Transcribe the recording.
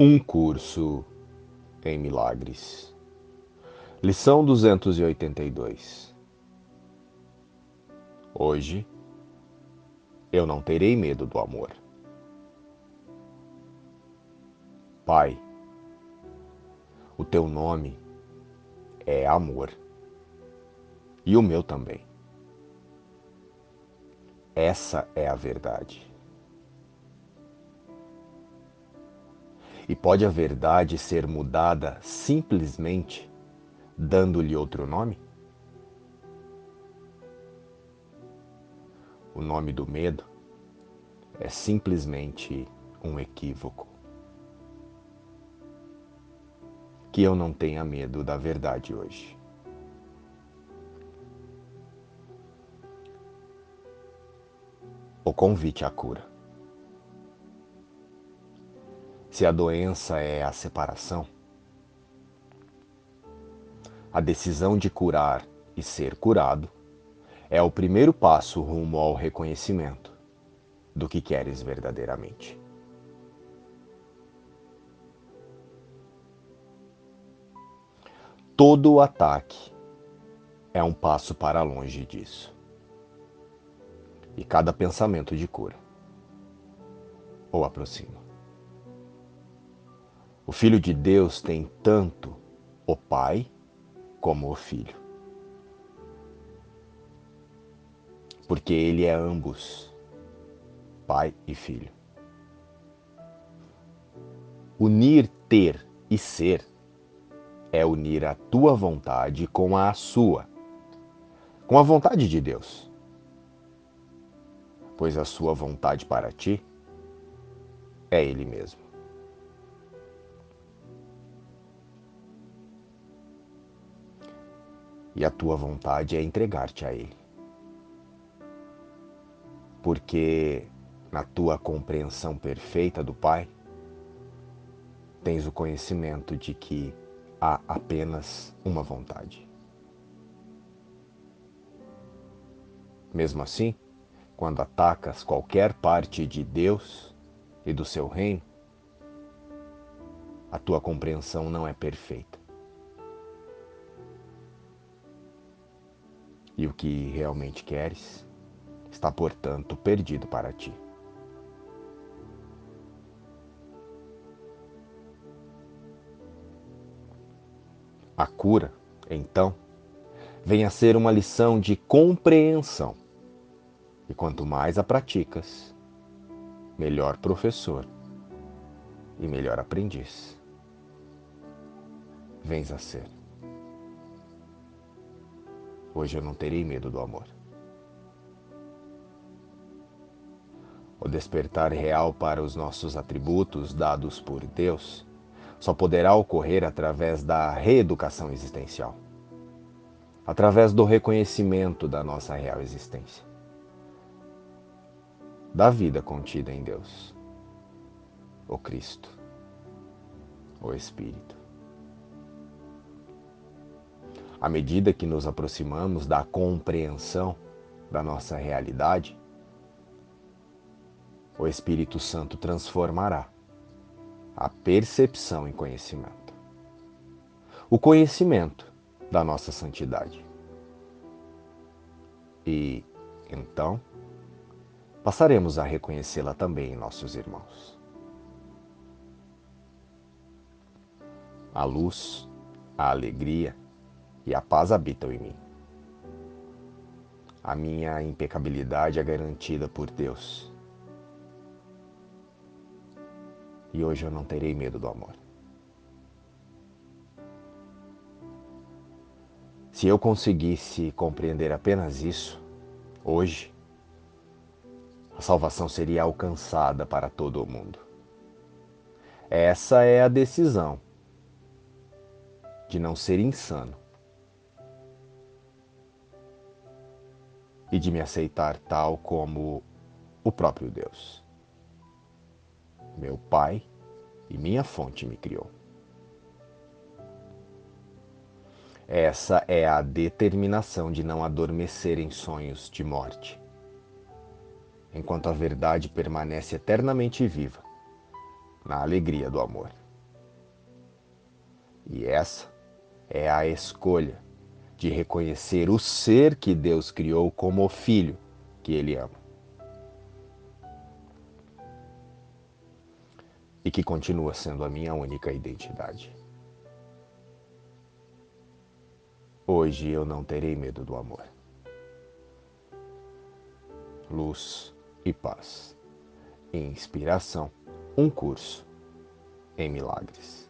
Um curso em milagres. Lição 282. Hoje eu não terei medo do amor. Pai, o teu nome é amor e o meu também. Essa é a verdade. E pode a verdade ser mudada simplesmente dando-lhe outro nome? O nome do medo é simplesmente um equívoco. Que eu não tenha medo da verdade hoje. O convite à cura. Se a doença é a separação, a decisão de curar e ser curado é o primeiro passo rumo ao reconhecimento do que queres verdadeiramente. Todo ataque é um passo para longe disso. E cada pensamento de cura ou aproxima. O Filho de Deus tem tanto o Pai como o Filho. Porque ele é ambos, Pai e Filho. Unir ter e ser é unir a tua vontade com a sua, com a vontade de Deus. Pois a sua vontade para ti é Ele mesmo. E a tua vontade é entregar-te a Ele. Porque na tua compreensão perfeita do Pai, tens o conhecimento de que há apenas uma vontade. Mesmo assim, quando atacas qualquer parte de Deus e do seu reino, a tua compreensão não é perfeita. E o que realmente queres está, portanto, perdido para ti. A cura, então, vem a ser uma lição de compreensão. E quanto mais a praticas, melhor professor e melhor aprendiz vens a ser. Hoje eu não terei medo do amor. O despertar real para os nossos atributos dados por Deus só poderá ocorrer através da reeducação existencial através do reconhecimento da nossa real existência, da vida contida em Deus, o Cristo, o Espírito. À medida que nos aproximamos da compreensão da nossa realidade, o Espírito Santo transformará a percepção em conhecimento. O conhecimento da nossa santidade. E então passaremos a reconhecê-la também em nossos irmãos. A luz, a alegria, e a paz habitam em mim. A minha impecabilidade é garantida por Deus. E hoje eu não terei medo do amor. Se eu conseguisse compreender apenas isso, hoje, a salvação seria alcançada para todo o mundo. Essa é a decisão de não ser insano e de me aceitar tal como o próprio Deus. Meu Pai e minha fonte me criou. Essa é a determinação de não adormecer em sonhos de morte, enquanto a verdade permanece eternamente viva na alegria do amor. E essa é a escolha de reconhecer o ser que Deus criou como o filho que ele ama. E que continua sendo a minha única identidade. Hoje eu não terei medo do amor. Luz e paz. Inspiração. Um curso em milagres.